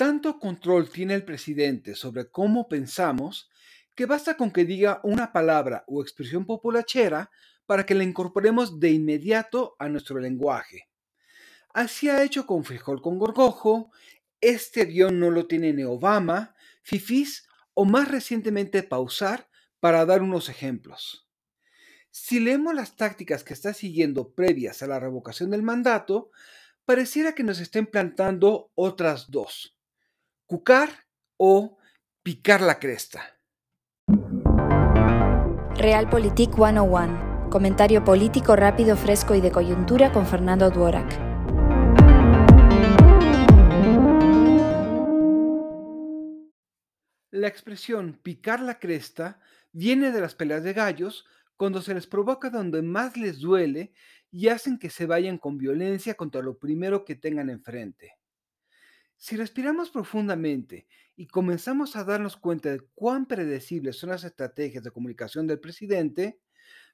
Tanto control tiene el presidente sobre cómo pensamos que basta con que diga una palabra o expresión populachera para que la incorporemos de inmediato a nuestro lenguaje. Así ha hecho con frijol con gorgojo, este avión no lo tiene ni Obama, fifís o más recientemente pausar para dar unos ejemplos. Si leemos las tácticas que está siguiendo previas a la revocación del mandato, pareciera que nos está implantando otras dos, cucar o picar la cresta. Realpolitik 101. Comentario político rápido, fresco y de coyuntura con Fernando Duorak. La expresión picar la cresta viene de las peleas de gallos cuando se les provoca donde más les duele y hacen que se vayan con violencia contra lo primero que tengan enfrente. Si respiramos profundamente y comenzamos a darnos cuenta de cuán predecibles son las estrategias de comunicación del presidente,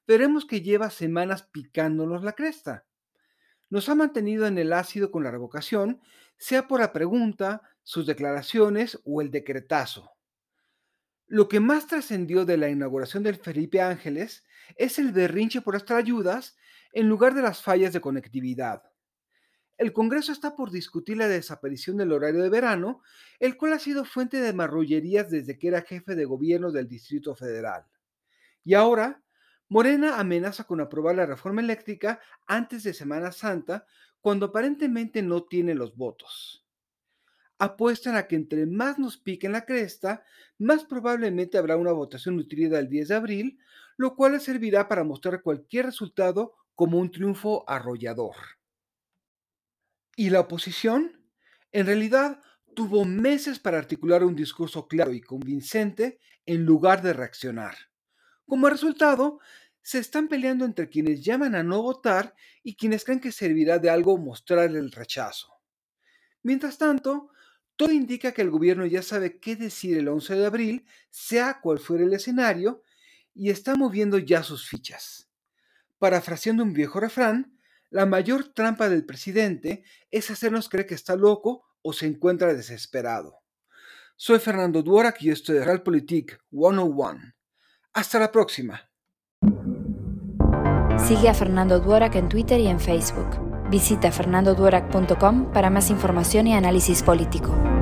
veremos que lleva semanas picándonos la cresta. Nos ha mantenido en el ácido con la revocación, sea por la pregunta, sus declaraciones o el decretazo. Lo que más trascendió de la inauguración del Felipe Ángeles es el berrinche por ayudas en lugar de las fallas de conectividad. El Congreso está por discutir la desaparición del horario de verano, el cual ha sido fuente de marrullerías desde que era jefe de gobierno del Distrito Federal. Y ahora, Morena amenaza con aprobar la reforma eléctrica antes de Semana Santa, cuando aparentemente no tiene los votos apuestan a que entre más nos piquen la cresta, más probablemente habrá una votación nutrida el 10 de abril, lo cual servirá para mostrar cualquier resultado como un triunfo arrollador. ¿Y la oposición? En realidad, tuvo meses para articular un discurso claro y convincente en lugar de reaccionar. Como resultado, se están peleando entre quienes llaman a no votar y quienes creen que servirá de algo mostrar el rechazo. Mientras tanto, todo indica que el gobierno ya sabe qué decir el 11 de abril, sea cual fuera el escenario, y está moviendo ya sus fichas. Parafraseando un viejo refrán, la mayor trampa del presidente es hacernos creer que está loco o se encuentra desesperado. Soy Fernando Duorak y esto es Realpolitik 101. Hasta la próxima. Sigue a Fernando Duorak en Twitter y en Facebook. Visita fernandoduorak.com para más información y análisis político.